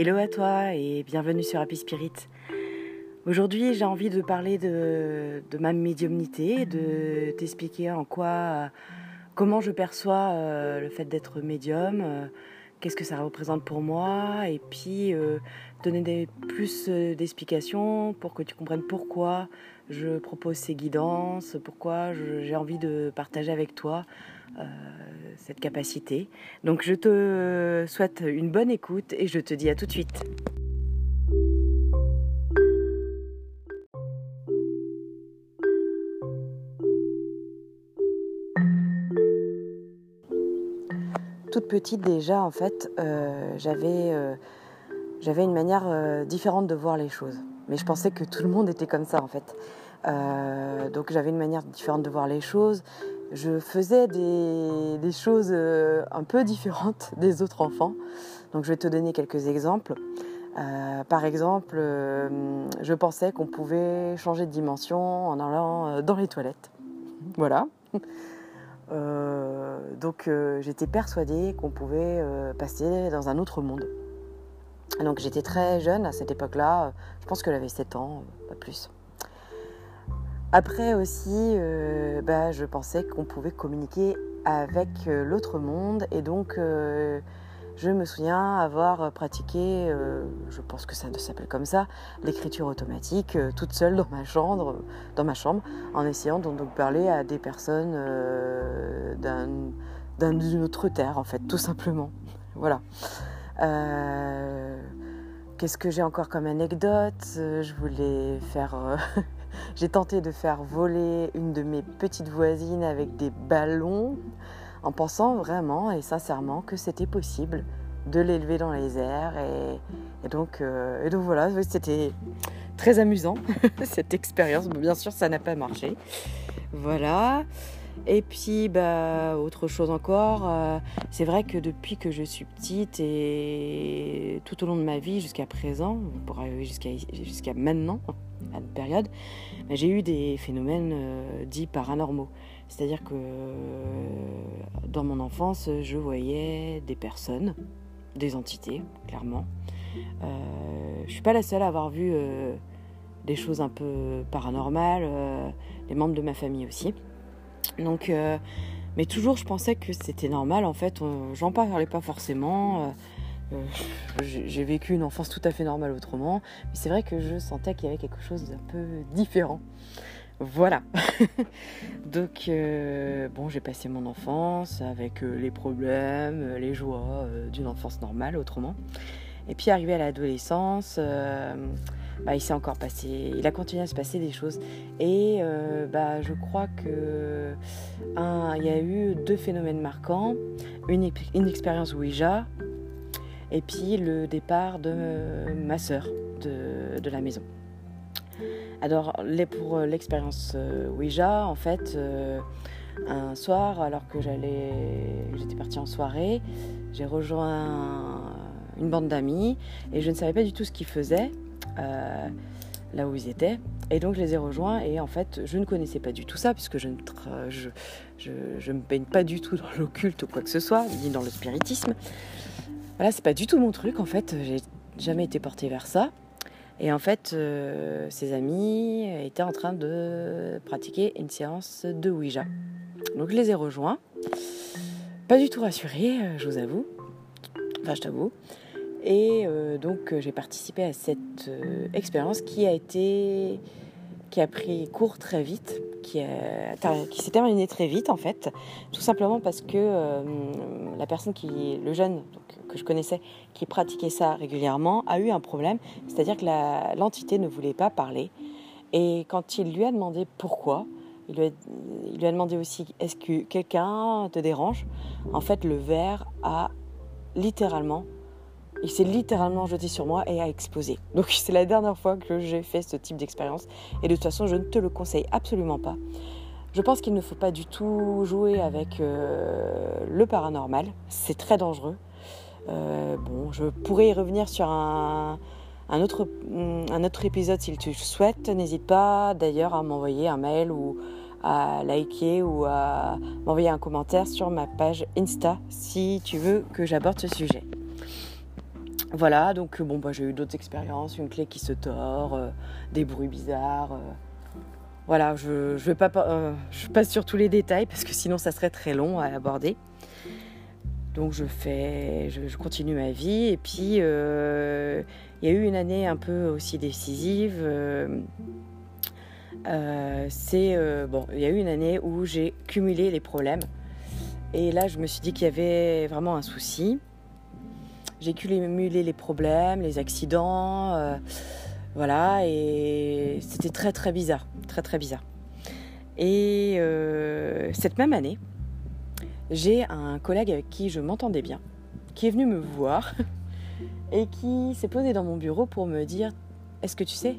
Hello à toi et bienvenue sur Happy Spirit. Aujourd'hui, j'ai envie de parler de, ma médiumnité, de t'expliquer en quoi, comment je perçois euh, le fait d'être médium, euh, qu'est-ce que ça représente pour moi, et puis euh, donner plus d'explications pour que tu comprennes pourquoi je propose ces guidances, pourquoi j'ai envie de partager avec toi cette capacité. Donc je te souhaite une bonne écoute et je te dis à tout de suite. Toute petite déjà, en fait, euh, j'avais euh, j'avais une manière euh, différente de voir les choses. Mais je pensais que tout le monde était comme ça, en fait. donc j'avais une manière différente de voir les choses je faisais des, choses euh, un peu différentes des autres enfants. Donc je vais te donner quelques exemples. Euh, par exemple, euh, je pensais qu'on pouvait changer de dimension en allant dans les toilettes. Voilà. donc j'étais persuadée qu'on pouvait passer dans un autre monde. Donc j'étais très jeune à cette époque-là. Je pense que j'avais 7 ans, pas plus. Après aussi, euh, bah, je pensais qu'on pouvait communiquer avec euh, l'autre monde et donc euh, je me souviens avoir pratiqué, je pense que ça s'appelle comme ça, l'écriture automatique toute seule dans ma chambre, dans ma chambre, en essayant de parler à des personnes d'une autre terre en fait, tout simplement. Voilà. Qu'est-ce que j'ai encore comme anecdote? Je voulais faire J'ai tenté de faire voler une de mes petites voisines avec des ballons en pensant vraiment et sincèrement que c'était possible de l'élever dans les airs. Et, donc, euh, donc voilà, c'était très amusant cette expérience. Bien sûr, ça n'a pas marché. Voilà. Et puis, bah, autre chose encore, euh, c'est vrai que depuis que je suis petite et tout au long de ma vie jusqu'à présent, pour arriver jusqu'à maintenant, à une période, bah, j'ai eu des phénomènes euh, dits paranormaux. C'est-à-dire que euh, dans mon enfance, je voyais des personnes, des entités, clairement. je ne suis pas la seule à avoir vu des choses un peu paranormales, les membres de ma famille aussi. Donc, euh, mais toujours, je pensais que c'était normal. En fait, j'en parlais pas forcément. Euh, euh, j'ai vécu une enfance tout à fait normale autrement, mais c'est vrai que je sentais qu'il y avait quelque chose d'un peu différent. Voilà. Donc, bon, j'ai passé mon enfance avec les problèmes, les joies d'une enfance normale autrement. Et puis, arrivé à l'adolescence, bah, il s'est encore passé, il a continué à se passer des choses. Et euh, bah, je crois que il y a eu deux phénomènes marquants, une, expérience Ouija et puis le départ de ma sœur de, la maison. Alors pour l'expérience euh, Ouija, en fait, euh, un soir, alors que j'étais partie en soirée, j'ai rejoint une bande d'amis et je ne savais pas du tout ce qu'ils faisaient. Euh, là où ils étaient. Et donc je les ai rejoints et en fait je ne connaissais pas du tout ça puisque je ne je, je, me baigne pas du tout dans l'occulte ou quoi que ce soit, ni dans le spiritisme. Voilà, c'est pas du tout mon truc en fait, j'ai jamais été portée vers ça. Et en fait, euh, ses amis étaient en train de pratiquer une séance de Ouija. Donc je les ai rejoints. Pas du tout rassurée, euh, je vous avoue. Enfin, je t'avoue. Et euh, donc euh, j'ai participé à cette euh, expérience qui a été qui a pris cours très vite, qui, s'est terminée très vite en fait, tout simplement parce que la personne qui, le jeune que je connaissais, qui pratiquait ça régulièrement, a eu un problème, c'est-à-dire que l'entité ne voulait pas parler. Et quand il lui a demandé pourquoi, il lui a, il lui a demandé aussi est-ce que quelqu'un te dérange? En fait, le verre a littéralement il s'est littéralement jeté sur moi et a explosé. Donc c'est la dernière fois que j'ai fait ce type d'expérience et de toute façon je ne te le conseille absolument pas. Je pense qu'il ne faut pas du tout jouer avec euh, le paranormal, c'est très dangereux. Euh, bon, je pourrais y revenir sur un, autre, un autre épisode si tu le souhaites. N'hésite pas d'ailleurs à m'envoyer un mail ou à liker ou à m'envoyer un commentaire sur ma page Insta si tu veux que j'aborde ce sujet. Voilà, donc bon, bah, j'ai eu d'autres expériences, une clé qui se tord, des bruits bizarres. voilà, je, je, vais pas, je passe sur tous les détails parce que sinon ça serait très long à aborder. Donc je fais, je, continue ma vie et puis il y a eu une année un peu aussi décisive. c'est bon, il y a eu une année où j'ai cumulé les problèmes et là, je me suis dit qu'il y avait vraiment un souci. J'ai cumulé les problèmes, les accidents, euh, voilà, et c'était très très bizarre, très très bizarre. Et euh, cette même année, j'ai un collègue avec qui je m'entendais bien, qui est venu me voir et qui s'est posé dans mon bureau pour me dire Est-ce que tu sais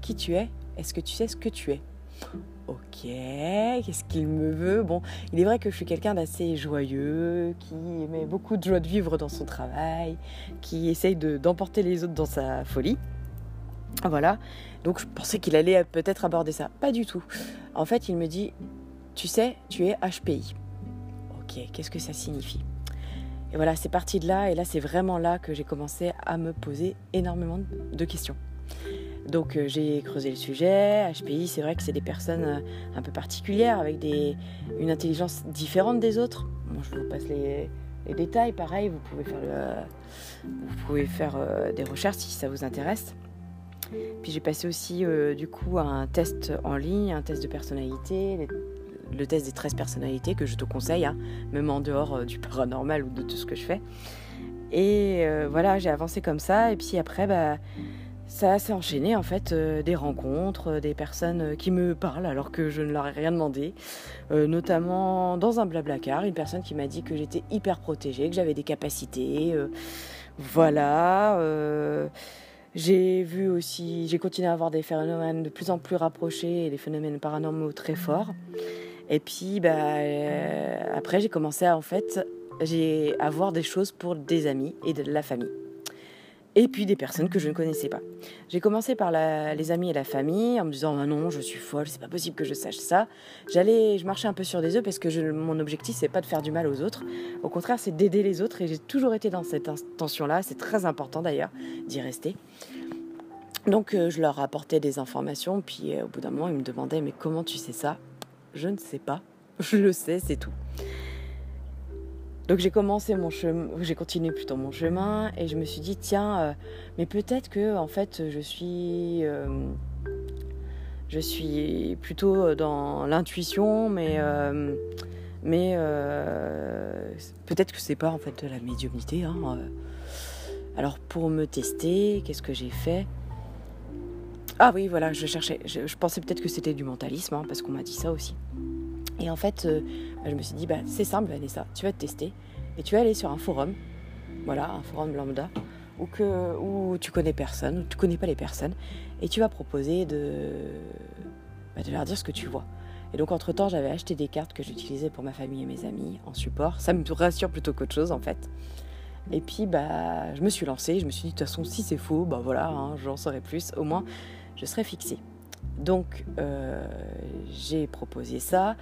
qui tu es? Est-ce que tu sais ce que tu es? Ok, qu'est-ce qu'il me veut? Bon, il est vrai que je suis quelqu'un d'assez joyeux, qui met beaucoup de joie de vivre dans son travail, qui essaye d'emporter les autres dans sa folie. Voilà, donc je pensais qu'il allait peut-être aborder ça. Pas du tout. En fait, il me dit, tu sais, tu es HPI. Ok, qu'est-ce que ça signifie? Et voilà, c'est parti de là, et là c'est vraiment là que j'ai commencé à me poser énormément de questions. Donc euh, j'ai creusé le sujet. HPI, c'est vrai que c'est des personnes euh, un peu particulières avec des, une intelligence différente des autres. Bon, je vous passe les, détails. Pareil, vous pouvez faire, vous pouvez faire euh, des recherches si ça vous intéresse. Puis j'ai passé aussi du coup un test en ligne, un test de personnalité, le test des 13 personnalités que je te conseille, hein, même en dehors du paranormal ou de tout ce que je fais. Et voilà, j'ai avancé comme ça. Et puis après, bah ça s'est enchaîné en fait euh, des rencontres, euh, des personnes euh, qui me parlent alors que je ne leur ai rien demandé, notamment dans un blablacar, une personne qui m'a dit que j'étais hyper protégée, que j'avais des capacités, voilà. j'ai vu aussi, j'ai continué à avoir des phénomènes de plus en plus rapprochés et des phénomènes paranormaux très forts. Et puis bah, après j'ai commencé à en fait j'ai à voir des choses pour des amis et de la famille et puis des personnes que je ne connaissais pas. J'ai commencé par les amis et la famille en me disant ah non, je suis folle, c'est pas possible que je sache ça. J'allais, je marchais un peu sur des œufs parce que mon objectif c'est pas de faire du mal aux autres. Au contraire, c'est d'aider les autres et j'ai toujours été dans cette intention-là. C'est très important d'ailleurs d'y rester. Donc euh, je leur apportais des informations, puis euh, au bout d'un moment ils me demandaient mais comment tu sais ça? Je ne sais pas. Je le sais, c'est tout. Donc j'ai commencé mon chemin, j'ai continué plutôt mon chemin et je me suis dit tiens, euh, mais peut-être que en fait je suis, euh, je suis plutôt dans l'intuition, mais euh, mais peut-être que c'est pas en fait de la médiumnité. Hein, Alors pour me tester, qu'est-ce que j'ai fait? Ah oui, voilà, je cherchais, je, pensais peut-être que c'était du mentalisme hein, parce qu'on m'a dit ça aussi. Et en fait, euh, je me suis dit, bah, c'est simple, Vanessa, tu vas te tester et tu vas aller sur un forum, voilà, un forum lambda, où, que, où tu connais personne, où tu connais pas les personnes, et tu vas proposer de, bah, de leur dire ce que tu vois. Et donc, entre-temps, j'avais acheté des cartes que j'utilisais pour ma famille et mes amis en support. Ça me rassure plutôt qu'autre chose, en fait. Et puis, bah, je me suis lancée. Je me suis dit, de toute façon, si c'est faux, bah voilà, hein, j'en saurai plus. Au moins, je serai fixée. Donc euh, j'ai proposé ça,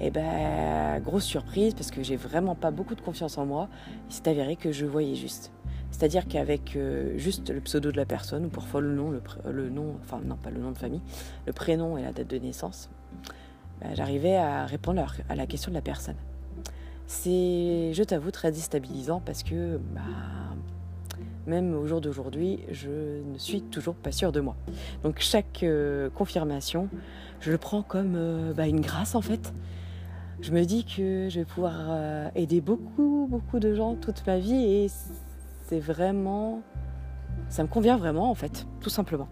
et ben grosse surprise parce que j'ai vraiment pas beaucoup de confiance en moi. Il s'est avéré que je voyais juste. C'est-à-dire qu'avec euh, juste le pseudo de la personne, ou parfois le nom, le, nom, enfin non pas le nom de famille, le prénom et la date de naissance, ben, j'arrivais à répondre à la question de la personne. C'est, je t'avoue, très déstabilisant parce que bah, même au jour d'aujourd'hui, je ne suis toujours pas sûre de moi. Donc chaque euh, confirmation, je le prends comme euh, bah, une grâce en fait. Je me dis que je vais pouvoir euh, aider beaucoup, beaucoup de gens toute ma vie et c'est vraiment... Ça me convient vraiment en fait, tout simplement.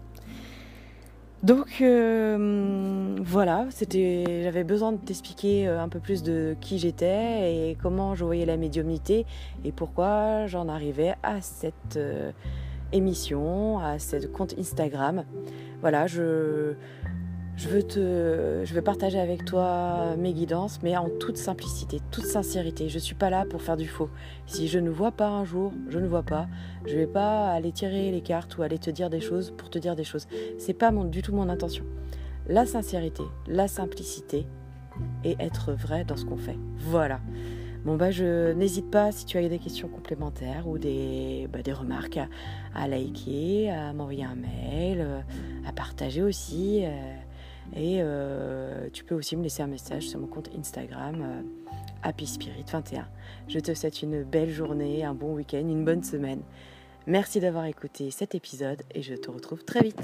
Donc euh, voilà, c'était, j'avais besoin de t'expliquer euh, un peu plus de qui j'étais et comment je voyais la médiumnité et pourquoi j'en arrivais à cette euh, émission, à ce compte Instagram. Voilà, je, je veux, te, je veux partager avec toi mes guidances, mais en toute simplicité, toute sincérité. Je ne suis pas là pour faire du faux. Si je ne vois pas un jour, je ne vois pas. Je ne vais pas aller tirer les cartes ou aller te dire des choses pour te dire des choses. C'est pas mon, du tout mon intention. La sincérité, la simplicité et être vrai dans ce qu'on fait. Voilà. Bon bah je n'hésite pas si tu as des questions complémentaires ou des, bah, des remarques à, liker, à m'envoyer un mail, euh, à partager aussi. Euh, et euh, tu peux aussi me laisser un message sur mon compte Instagram Happy Spirit 21. Je te souhaite une belle journée, un bon week-end, une bonne semaine. Merci d'avoir écouté cet épisode et je te retrouve très vite.